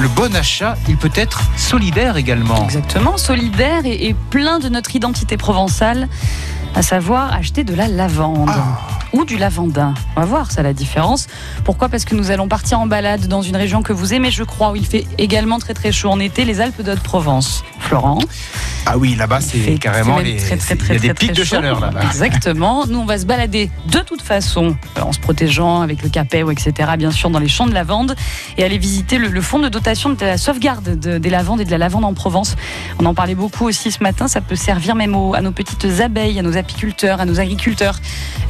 le bon achat, il peut être solidaire également. Exactement, solidaire et, et plein de notre identité provençale, à savoir acheter de la lavande. Ah. Ou du lavandin. On va voir ça la différence. Pourquoi? Parce que nous allons partir en balade dans une région que vous aimez, je crois, où il fait également très très chaud en été, les Alpes d'Haute-Provence. Florent? Ah oui, là-bas, c'est carrément les. très, très, il y très, a des très, pics très de chaud. chaleur là-bas. Exactement. Nous, on va se balader de toute façon, euh, en se protégeant avec le capet, etc., bien sûr, dans les champs de lavande, et aller visiter le, le fonds de dotation de la sauvegarde de- des lavandes et de la lavande en Provence. On en parlait beaucoup aussi ce matin. Ça peut servir même aux- à nos petites abeilles, à nos apiculteurs, à nos agriculteurs.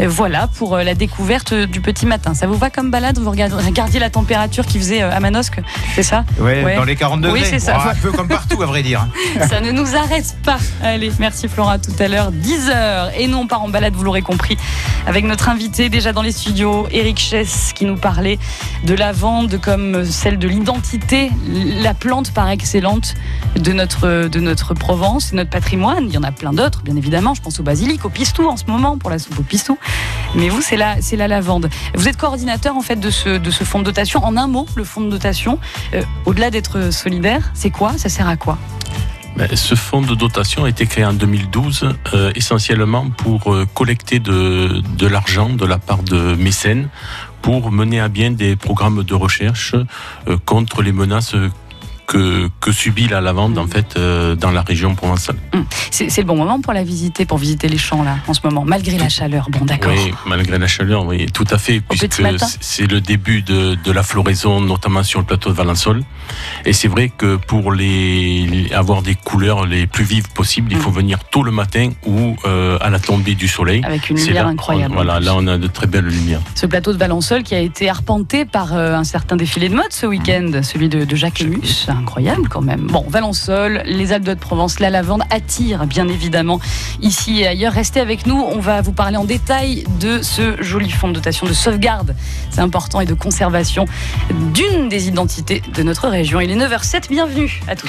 Voilà pour euh, la découverte euh, du petit matin. Ça vous va comme balade? Vous regardiez la température qui faisait euh, à Manosque, c'est ça? Ouais, Ouais. dans les 40 degrés. Oui, c'est ça. Bon, un peu comme partout, à vrai dire. Ça ne nous arrête pas. Allez, merci Flora, à tout à l'heure, 10h. Et nous, on part en balade, vous l'aurez compris, avec notre invité déjà dans les studios, Eric Chess, qui nous parlait de la vente comme celle de l'identité, la plante par excellente de notre, de notre Provence, notre patrimoine. Il y en a plein d'autres, bien évidemment. Je pense au basilic, au pistou en ce moment, pour la soupe au pistou. Mais vous, c'est la, c'est la lavande. Vous êtes coordinateur, en fait, de ce, de ce fonds de dotation. En un mot, le fonds de dotation, euh, au-delà d'être solidaire, c'est quoi? Ça sert à quoi? Ben, Ce fonds de dotation a été créé en 2012 euh, essentiellement pour euh, collecter de, de l'argent de la part de mécènes pour mener à bien des programmes de recherche contre les menaces que, que subit la lavande en fait euh, dans la région provençale. C'est c'est le bon moment pour la visiter, pour visiter les champs là, en ce moment, malgré la chaleur. Bon, d'accord. Oui, malgré la chaleur, oui, tout à fait, puisque c'est le début de, de la floraison, notamment sur le plateau de Valençol. Et c'est vrai que pour les, avoir des couleurs les plus vives possibles, il faut venir tôt le matin ou euh, à la tombée du soleil. Avec une lumière là- incroyable. Voilà, là on a de très belles lumières. Ce plateau de Valençol qui a été arpenté par euh, un certain défilé de mode ce week-end, celui de, de Jacques Lemus. Incroyable quand même. Bon, Valençol, les Alpes de Provence, la lavande attire bien évidemment ici et ailleurs. Restez avec nous, on va vous parler en détail de ce joli fonds de dotation de sauvegarde, c'est important, et de conservation d'une des identités de notre région. Il est 9h07, bienvenue à tous.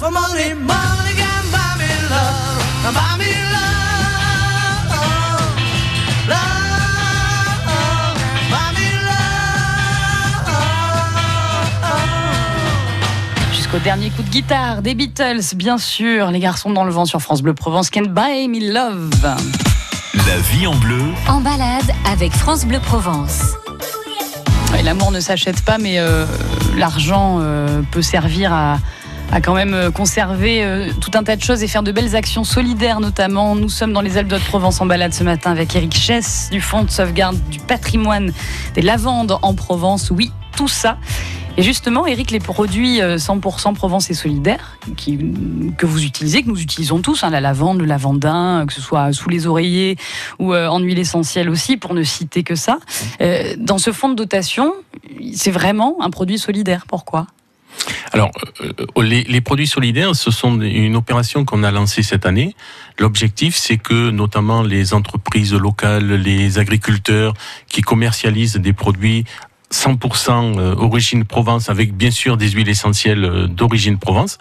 For money. Money can buy me love. Buy me love. Love. Buy me love. Jusqu'au dernier coup de guitare des Beatles, bien sûr. Les garçons dans le vent sur France Bleu Provence. Can buy me love. La vie en bleu, En balade avec France Bleu Provence. Ouais, L'amour ne s'achète pas, mais euh, l'argent euh, peut servir à, à quand même euh, conserver euh, tout un tas de choses et faire de belles actions solidaires notamment. Nous sommes dans les Alpes de Provence en balade ce matin avec Eric Chess du Fonds de sauvegarde du patrimoine des lavandes en Provence. Oui, tout ça. Et justement, Eric, les produits euh, 100% Provence et solidaire qui, que vous utilisez, que nous utilisons tous, hein, la lavande, le lavandin, que ce soit sous les oreillers ou euh, en huile essentielle aussi, pour ne citer que ça. Euh, dans ce fonds de dotation, c'est vraiment un produit solidaire. Pourquoi? Alors, euh, les, les produits solidaires, ce sont une opération qu'on a lancée cette année. L'objectif, c'est que notamment les entreprises locales, les agriculteurs qui commercialisent des produits 100% euh, origine Provence, avec bien sûr des huiles essentielles euh, d'origine Provence,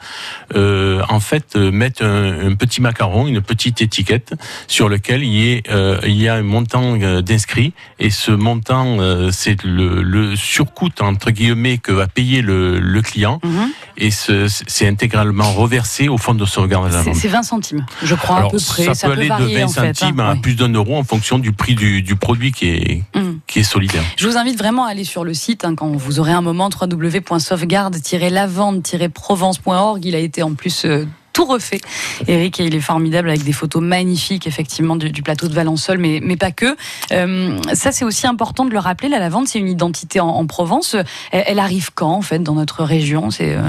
euh, en fait euh, mettent un, un petit macaron, une petite étiquette sur lequel il y, est, euh, il y a un montant d'inscrits et ce montant, euh, c'est le, le surcoût entre guillemets que va payer le, le client Mhm. et ce- c'est intégralement reversé au fonds de sauvegarde de la C'est vente. c'est 20 centimes, je crois, à peu près. ça, peut aller varier, de 20 en fait, hein. centimes à plus d'un euro en fonction du prix du, du produit qui est, Mhm. Qui est solidaire. Je vous invite vraiment à aller sur le site hein, quand vous aurez un moment www.sauvegarde-lavande-provence.org. Il a été en plus euh, tout refait. Eric, et il est formidable avec des photos magnifiques effectivement du, du plateau de Valençol, mais, mais pas que. Euh, ça, c'est aussi important de le rappeler. La lavande, c'est une identité en, en Provence. Elle, elle arrive quand en fait dans notre région? C'est euh,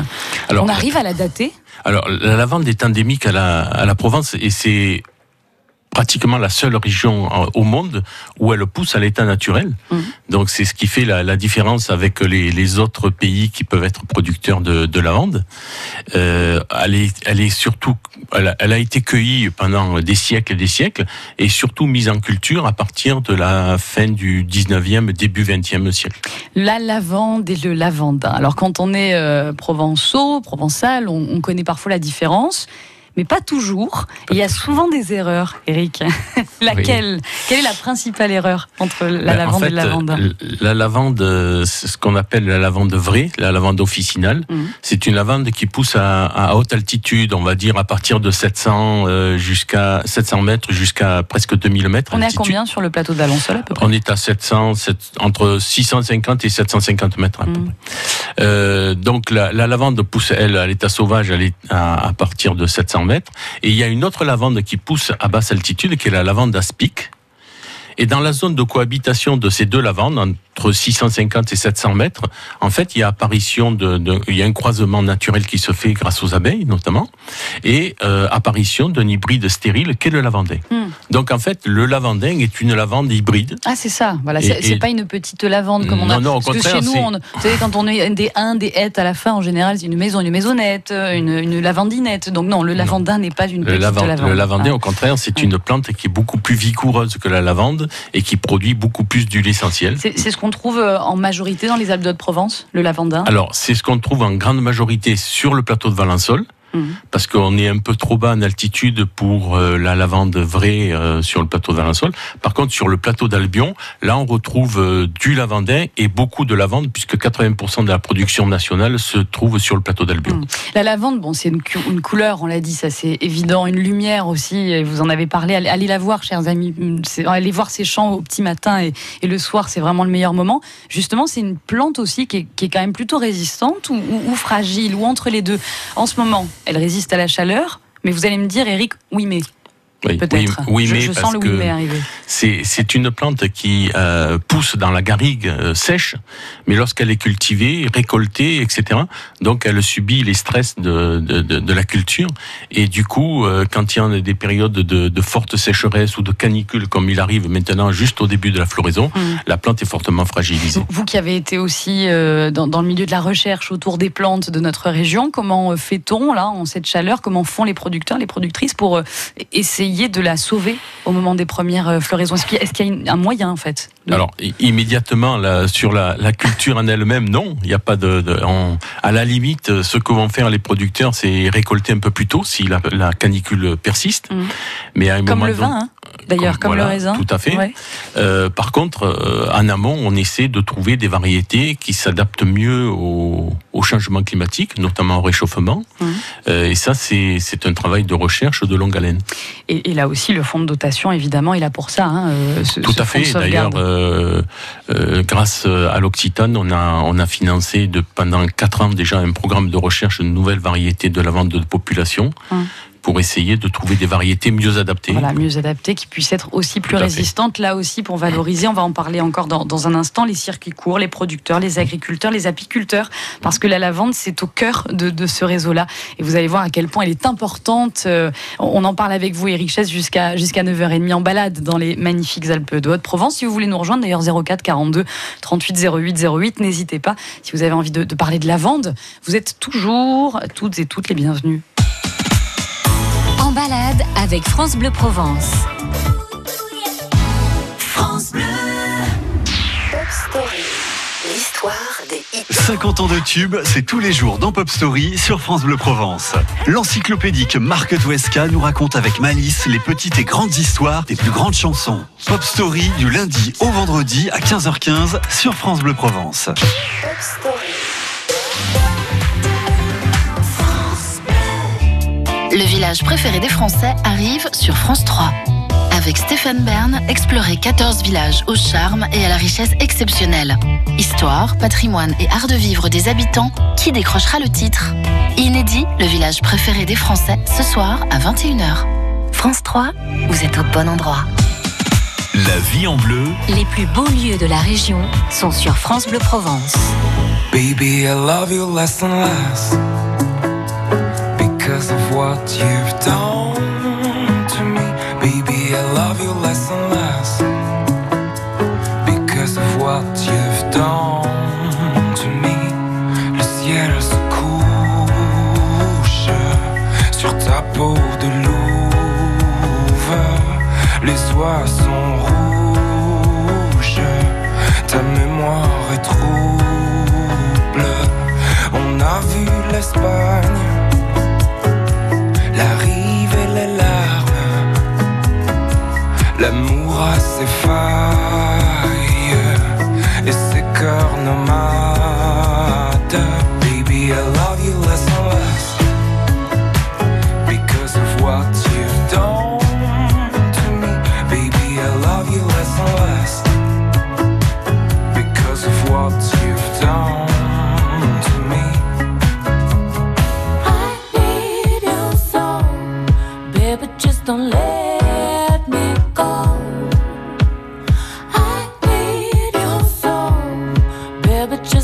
on arrive à la dater? Alors, la lavande est endémique à la, à la Provence et c'est pratiquement la seule région en- au monde où elle pousse à l'état naturel. Mhm. Donc, c'est ce qui fait la, la différence avec les, les autres pays qui peuvent être producteurs de, de lavande. Euh, elle, est, elle est surtout, elle a, elle a été cueillie pendant des siècles et des siècles et surtout mise en culture à partir de la fin du 19e, début 20e siècle. La lavande et le lavandin. Alors quand on est euh, provençaux, provençal, on, on connaît parfois la différence, mais pas toujours. Et il y a souvent des erreurs, Eric. Laquelle? Quelle est la principale erreur entre la Ben, lavande en fait, et le lavandin euh, La lavande, ce qu'on appelle la lavande vraie, la lavande officinale. Mhm. C'est une lavande qui pousse à, à haute altitude, on va dire à partir de 700 euh, jusqu'à 700 mètres jusqu'à presque 2000 mètres. On est à combien sur le plateau d'Alençol à peu près? On est à 700, sept- entre 650 et 750 mètres à peu Mhm. près. Euh, donc la, la lavande pousse, elle, à l'état sauvage, elle est à, à partir de 700 Et il y a une autre lavande qui pousse à basse altitude, qui est la lavande aspic. Et dans la zone de cohabitation de ces deux lavandes, entre 650 et 700 mètres, en fait, il y a apparition de, de- il y a un croisement naturel qui se fait grâce aux abeilles, notamment, et euh, apparition d'un hybride stérile qu'est le lavandin. Hmm. Donc, en fait, le lavandin est une lavande hybride Ah c'est ça, voilà, c'est et- pas une petite lavande comme on a. Non, non, au Parce que contraire, chez nous, on, vous savez, quand on est des uns, des hêtes à la fin, en général, c'est une maison, une maisonnette, une, une lavandinette. Donc non, le lavandin n'est pas une Le, petite lavan- lavande. le lavandin, Ah. au contraire, c'est Ouais. une plante qui est beaucoup plus vigoureuse que la lavande et qui produit beaucoup plus d'huile essentielle. C'est ce qu'on trouve euh, en majorité dans les Alpes de Provence, le lavandin? Alors, c'est ce qu'on trouve en grande majorité sur le plateau de Valençol, Mhm. parce qu'on est un peu trop bas en altitude pour euh, la lavande vraie euh, sur le plateau de Valençol. Par contre, sur le plateau d'Albion, là, on retrouve euh, du lavandin et beaucoup de lavande, puisque 80% de la production nationale se trouve sur le plateau d'Albion. Mhm. La lavande, bon, c'est une, couleur, on l'a dit, ça c'est évident, une lumière aussi. Vous en avez parlé. Allez, allez la voir, chers amis. C'est- Allez voir ces champs au petit matin et, et le soir, c'est vraiment le meilleur moment. Justement, c'est une plante aussi qui est, qui est quand même plutôt résistante ou, ou- ou fragile ou entre les deux. En ce moment, elle résiste à la chaleur. Mais vous allez me dire, Eric, oui mais Oui, peut-être. oui, oui, je, mais je parce sens le mais arriver. C'est, une plante qui euh, pousse dans la garrigue euh, sèche, mais lorsqu'elle est cultivée, récoltée, etc., donc elle subit les stress de, de, de, de la culture. Et du coup, euh, quand il y a des périodes de, forte sécheresse ou de canicule, comme il arrive maintenant juste au début de la floraison, Mhm. la plante est fortement fragilisée. Vous, qui avez été aussi dans, dans le milieu de la recherche autour des plantes de notre région, comment fait-on là en cette chaleur? Comment font les producteurs, les productrices pour euh, essayer de la sauver au moment des premières euh, floraisons? Est-ce qu'il y a, un moyen en fait de- Alors immédiatement là, sur la, la culture en elle-même, non, il n'y a pas de. de- on- à la limite, ce que vont faire les producteurs, c'est récolter un peu plus tôt si la, la canicule persiste. Mhm. Mais à un Comme moment le don- vin, hein, d'ailleurs, comme, voilà, le raisin. Tout à fait. Ouais. Euh, par contre, euh, en amont, on essaie de trouver des variétés qui s'adaptent mieux au, au changement climatique, notamment au réchauffement. Mhm. Euh, et ça, c'est un travail de recherche de longue haleine. Et, et là aussi, le fonds de dotation, évidemment, est là pour ça. hein, ce- Tout ce à fait. D'ailleurs, grâce à l'Occitane, on a, on a financé de, pendant quatre ans déjà un programme de recherche de nouvelles variétés de lavande de population Hum. Pour essayer de trouver des variétés mieux adaptées. Voilà, mieux adaptées, qui puissent être aussi plus fait. résistantes. Là aussi, pour valoriser, on va en parler encore dans, dans un instant, les circuits courts, les producteurs, les agriculteurs, les apiculteurs, parce que la lavande, c'est au cœur de, de ce réseau-là. Et vous allez voir à quel point elle est importante. Euh, On en parle avec vous, Eric Chess, jusqu'à jusqu'à 9h30 en balade dans les magnifiques Alpes de Haute-Provence. Si vous voulez nous rejoindre, d'ailleurs, 04 42 38 08 08, n'hésitez pas. Si vous avez envie de, de parler de lavande, vous êtes toujours toutes et toutes les bienvenues. En balade avec France Bleu Provence. 50 ans de tube, c'est tous les jours dans Pop Story sur France Bleu Provence. L'encyclopédique Marc Touesca nous raconte avec malice les petites et grandes histoires des plus grandes chansons. Pop Story du lundi au vendredi à 15h15 sur France Bleu Provence. Le village préféré des Français arrive sur France 3. Avec Stéphane Bern, explorez 14 villages au charme et à la richesse exceptionnelle. Histoire, patrimoine et art de vivre des habitants, qui décrochera le titre? Inédit, le village préféré des Français, ce soir à 21h. France 3, vous êtes au bon endroit. La vie en bleu, Les plus beaux lieux de la région sont sur France Bleu Provence. Baby, I love you less and less what you've done to me. Baby, I love you less and less because of what you've done to me. Le ciel se couche sur ta peau de louve. Les oies sont rouges, ta mémoire est trouble. On a vu l'Espagne, L'amour a ses failles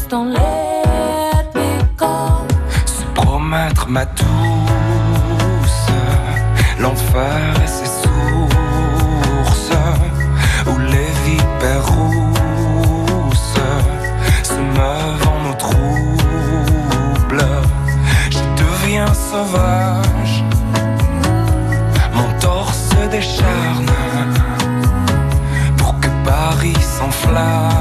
Just don't let se promettre ma douce l'enfer et ses sources où les vipères rousses se meuvent en eau trouble je deviens sauvage mon torse décharne pour que Paris s'enflamme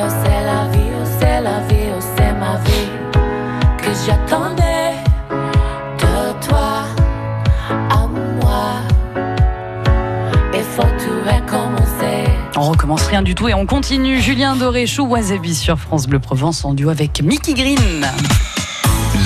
oh, oh, oh. On recommence rien du tout et on continue. Julien Doré, Chou Wasabi sur France Bleu Provence en duo avec Mickey Green.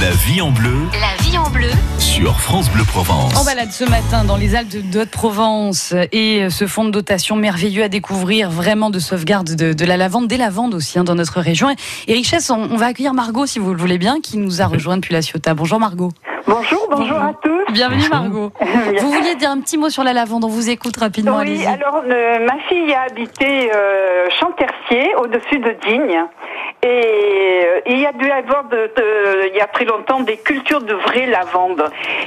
La vie en bleu La vie en bleu sur France Bleu Provence. En balade ce matin dans les Alpes de Haute-Provence et ce fonds de dotation merveilleux à découvrir, vraiment de sauvegarde de, de la lavande, des lavandes aussi hein, dans notre région. Et Richesse, on, on va accueillir Margot si vous le voulez bien, qui nous a rejoint depuis la Ciotat. Bonjour Margot. Bonjour, bonjour à tous. Bienvenue Margot. Vous vouliez dire un petit mot sur la lavande, on vous écoute rapidement. Oui, alors euh, ma fille a habité euh, Champtercier, au-dessus de Digne. Et euh, il y a dû avoir, de, de- il y a très longtemps, des cultures de vraie lavande.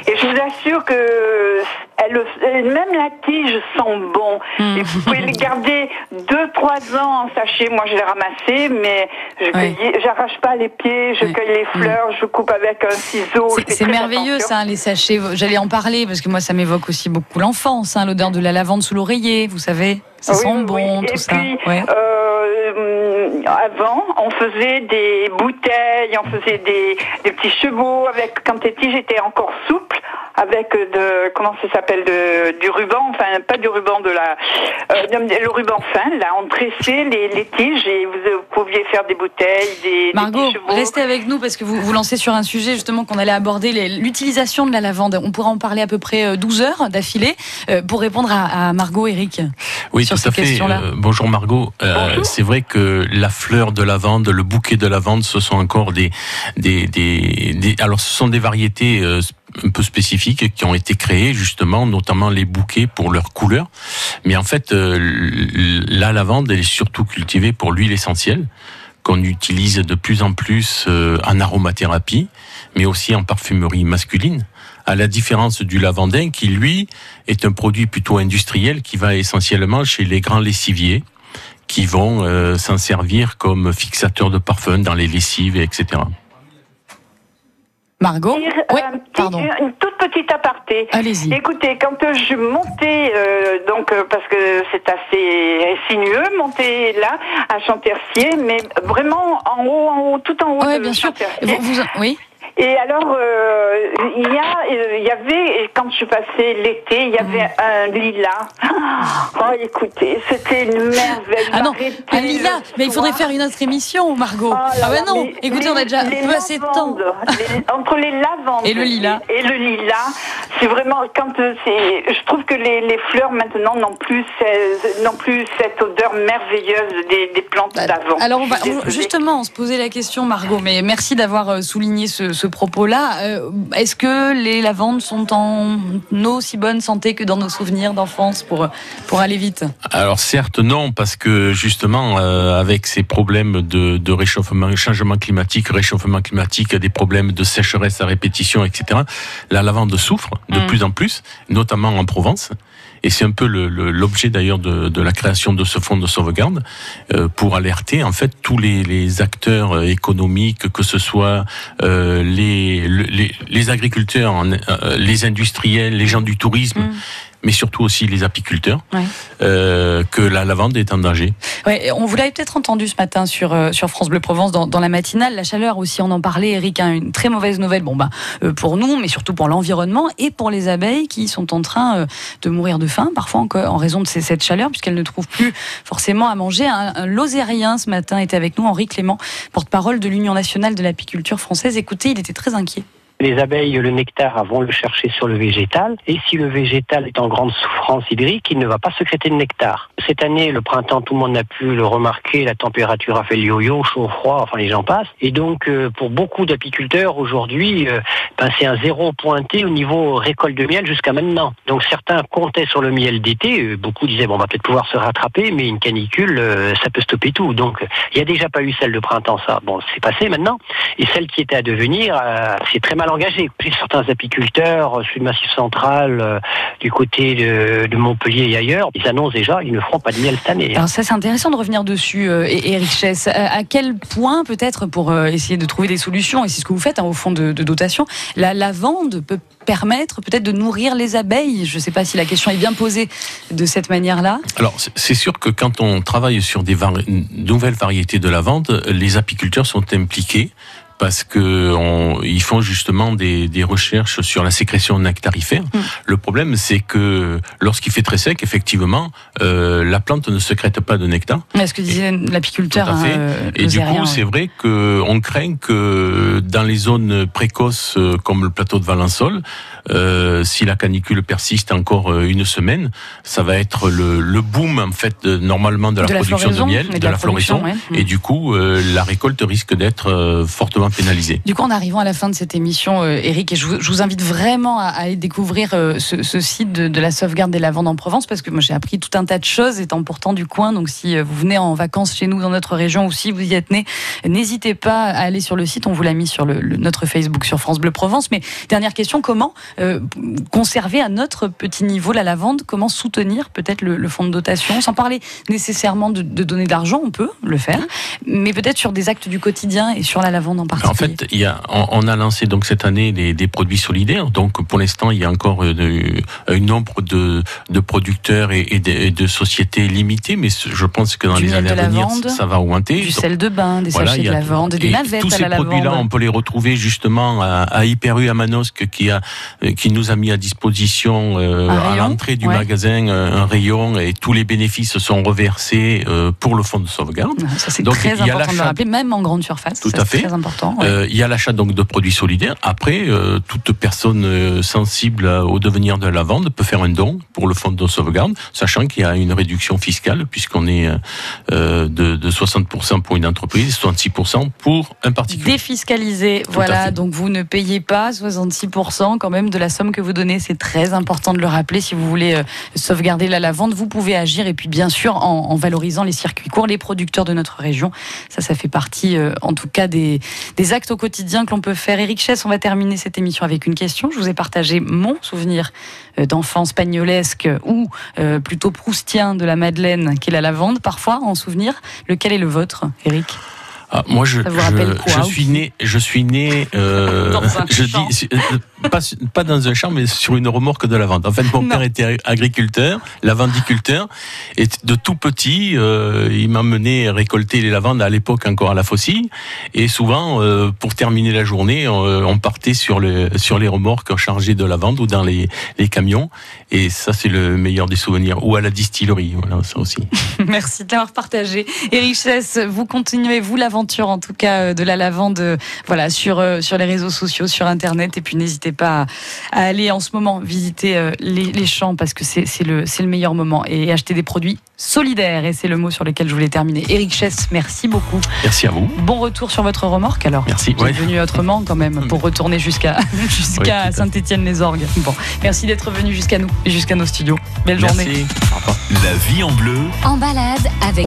Et je vous assure que elle, elle- même la tige sent bon. Hmm. Et vous pouvez les garder deux, trois ans en sachet. Moi, je les ramassais, mais je cueillais- j'arrache pas les pieds, je cueille les fleurs, je coupe avec un ciseau. C'est- merveilleux attention. ça, les sachets. J'allais en parler parce que moi ça m'évoque aussi beaucoup l'enfance, hein, l'odeur de la lavande sous l'oreiller, vous savez. Ça Oui, sent bon, oui. tout Et ça. puis, Ouais. euh, hum, avant, on faisait des bouteilles, on faisait des, des petits chevaux avec quand les tiges étaient encore souples, avec de comment ça s'appelle de du ruban, enfin pas du ruban de la euh, de- le ruban fin. Là, on tressait les, les tiges et vous, euh, pouviez faire des bouteilles, des, Margot, petits chevaux. restez avec nous parce que vous vous lancez sur un sujet justement qu'on allait aborder, l'utilisation de la lavande. On pourra en parler à peu près euh, 12 heures d'affilée euh, pour répondre à, à Margot, Eric. Oui, sur ces questions-là. Euh, bonjour Margot. Euh, c'est vrai que la fleur de lavande, le bouquet de lavande, ce sont encore des, des, des, des- alors ce sont des variétés euh, un peu spécifiques qui ont été créées justement, notamment les bouquets pour leur couleur. Mais en fait, la lavande, elle est surtout cultivée pour l'huile essentielle qu'on utilise de plus en plus en aromathérapie, mais aussi en parfumerie masculine. À la différence du lavandin, qui lui est un produit plutôt industriel qui va essentiellement chez les grands lessiviers, qui vont euh, s'en servir comme fixateur de parfum dans les lessives, etc. Margot Oui, petit- pardon. Une toute petite aparté. Allez-y. Écoutez, quand euh, je montais, euh, donc euh, parce que c'est assez sinueux, monter là à Chantercier, mais vraiment en haut, en haut, tout en haut de bien sûr. Chantercier. Vous- vous- oui. Et alors, euh, il y a, euh, il y avait, quand je suis passée l'été, il y avait un lilas. Oh, écoutez, c'était une merveille. Ah non, un lilas. Mais il faudrait faire une autre émission, Margot. Oh ah bah là, non. Écoutez, on a déjà peu assez de temps. les- entre les lavandes Et le lilas. et le lilas, c'est vraiment quand euh, c'est. Je trouve que les, les fleurs maintenant n'ont plus n'ont plus cette odeur merveilleuse des, des plantes d'avant. Alors on va on- justement on se posait la question Margot, mais merci d'avoir souligné ce, ce propos-là. Euh, Est-ce que les lavandes sont en aussi bonne santé que dans nos souvenirs d'enfance pour pour aller vite? Alors certes non, parce que justement euh, avec ces problèmes de, de réchauffement, changement climatique, réchauffement climatique, des problèmes de sécheresse à répétition, etc. La lavande souffre de Mm. plus en plus, notamment en Provence. Et c'est un peu l'objet d'ailleurs de, la création de ce fonds de sauvegarde euh, pour alerter en fait tous les, acteurs euh, économiques, que ce soit euh, les, le- les, les agriculteurs, les industriels, les gens du tourisme, Mm. Mais surtout aussi les apiculteurs, Ouais. euh, que la lavande est en danger. Ouais, on vous l'avait peut-être entendu ce matin sur, euh, sur France Bleu Provence dans, dans la matinale. La chaleur aussi, on en parlait, Eric, hein, une très mauvaise nouvelle bon, bah, euh, pour nous, mais surtout pour l'environnement et pour les abeilles qui sont en train de mourir de faim, parfois en raison de ces- cette chaleur, puisqu'elles ne trouvent plus forcément à manger. Un, un Lozérien ce matin était avec nous, Henri Clément, porte-parole de l'Union nationale de l'apiculture française. Écoutez, il était très inquiet. Les abeilles, le nectar, vont le chercher sur le végétal. Et si le végétal est en grande souffrance hydrique, il ne va pas sécréter de nectar. Cette année, le printemps, tout le monde a pu le remarquer. La température a fait le yo-yo, chaud, froid, enfin les gens passent. Et donc, euh, pour beaucoup d'apiculteurs, aujourd'hui, euh, ben, c'est un zéro pointé au niveau récolte de miel jusqu'à maintenant. Donc, certains comptaient sur le miel d'été. Euh, Beaucoup disaient, bon, on va peut-être pouvoir se rattraper, mais une canicule, ça peut stopper tout. Donc, il n'y a déjà pas eu celle de printemps, ça. Bon, c'est passé maintenant. Et celle qui était à devenir, c'est très mal engagé. J'ai certains apiculteurs, euh, sur le massif central, euh, du côté de, de Montpellier et ailleurs, ils annoncent déjà ils ne feront pas de miel cette année. Alors ça, c'est intéressant de revenir dessus, euh, et- Eric Chess. À, à quel point, peut-être, pour euh, essayer de trouver des solutions, et c'est ce que vous faites hein, au fond de, de dotation, la lavande peut permettre peut-être de nourrir les abeilles? Je ne sais pas si la question est bien posée de cette manière-là. Alors, c'est- c'est sûr que quand on travaille sur des vari- nouvelles variétés de lavande, les apiculteurs sont impliqués parce que on- ils font justement des, des recherches sur la sécrétion nectarifère. Le problème, c'est que lorsqu'il fait très sec, effectivement, euh, la plante ne sécrète pas de nectar. Mais ce que disait l'apiculteur. Hein, euh, Et du coup, c'est vrai qu'on craint que dans les zones précoces euh, comme le plateau de Valençol, euh, si la canicule persiste encore une semaine, ça va être le, le boom en fait de- normalement de la De la production de miel, et de, la, floraison, ouais. et du coup la récolte risque d'être fortement pénalisés. Du coup, en arrivant à la fin de cette émission, euh, Eric, et je vous, je vous invite vraiment à, aller découvrir euh, ce, ce site de, de la sauvegarde des lavandes en Provence, parce que moi j'ai appris tout un tas de choses étant pourtant du coin. Donc si euh, vous venez en vacances chez nous dans notre région ou si vous y êtes né, n'hésitez pas à aller sur le site. On vous l'a mis sur le, le- notre Facebook sur France Bleu Provence. Mais dernière question, comment euh, conserver à notre petit niveau la lavande? Comment soutenir peut-être le, le fonds de dotation? Sans parler nécessairement de, de donner de l'argent, on peut le faire, mais peut-être sur des actes du quotidien et sur la lavande en particulier. En fait, il y a, on, on a lancé donc cette année des, des produits solidaires. Donc pour l'instant, il y a encore de- un nombre de, de producteurs et, et de, et de sociétés limitées, mais je pense que dans Du les années à venir, lavande, ça va augmenter. du sel de bain, des voilà, sachets de lavande, des et navettes Tous à ces la lavande. produits-là, on peut les retrouver justement à, à Hyper U à Manosque qui a qui nous a mis à disposition euh, à l'entrée du ouais. magasin euh, un rayon et tous les bénéfices sont reversés euh, pour le fonds de sauvegarde. Ça, c'est très il important de le rappeler, même en grande surface. Tout ça, à fait. très important. Euh, il y a l'achat donc de produits solidaires. Après, euh, toute personne euh, sensible au devenir de la vente peut faire un don pour le fonds de sauvegarde, sachant qu'il y a une réduction fiscale puisqu'on est euh, de, de 60% pour une entreprise, 66% pour un particulier. Défiscalisé, Tout voilà, donc vous ne payez pas 66% quand même de la somme que vous donnez, c'est très important de le rappeler. Si vous voulez sauvegarder la lavande, vous pouvez agir. Et puis bien sûr en, en valorisant les circuits courts, les producteurs de notre région, ça ça fait partie euh, en tout cas des, des actes au quotidien que l'on peut faire. Eric Chess, on va terminer cette émission avec une question, je vous ai partagé mon souvenir euh, d'enfance pagnolesque ou euh, plutôt proustien de la Madeleine qu'est la lavande, parfois en souvenir, lequel est le vôtre Eric Ah, moi, je, quoi, suis né, je suis né, euh, Dans un je champ. dis, euh, pas, pas dans un champ, mais sur une remorque de lavande. En fait, mon Non. père était agriculteur, lavandiculteur, et de tout petit, euh, il m'a mené récolter les lavandes à l'époque encore à la faucille, et souvent, euh, pour terminer la journée, on, on partait sur le, sur les remorques chargées de lavande ou dans les, les camions, et ça, c'est le meilleur des souvenirs. Ou à la distillerie, voilà, ça aussi. Merci de l'avoir partagé. Et Richesse, vous continuez, vous, l'aventure en tout cas euh, de la lavande euh, voilà, sur, euh, sur les réseaux sociaux, sur Internet. Et puis n'hésitez pas à, à aller en ce moment visiter les, les champs parce que c'est c'est le, c'est le meilleur moment. Et acheter des produits solidaires. Et c'est le mot sur lequel je voulais terminer. Eric Chess, merci beaucoup. Merci à vous. Bon retour sur votre remorque alors. Merci. Vous Ouais. êtes venu autrement quand même pour retourner jusqu'à jusqu'à Oui. Saint-Étienne-les-Orgues. Bon, merci d'être venu jusqu'à nous et jusqu'à nos studios. Belle journée. Merci. Au revoir. La vie en bleu. En balade avec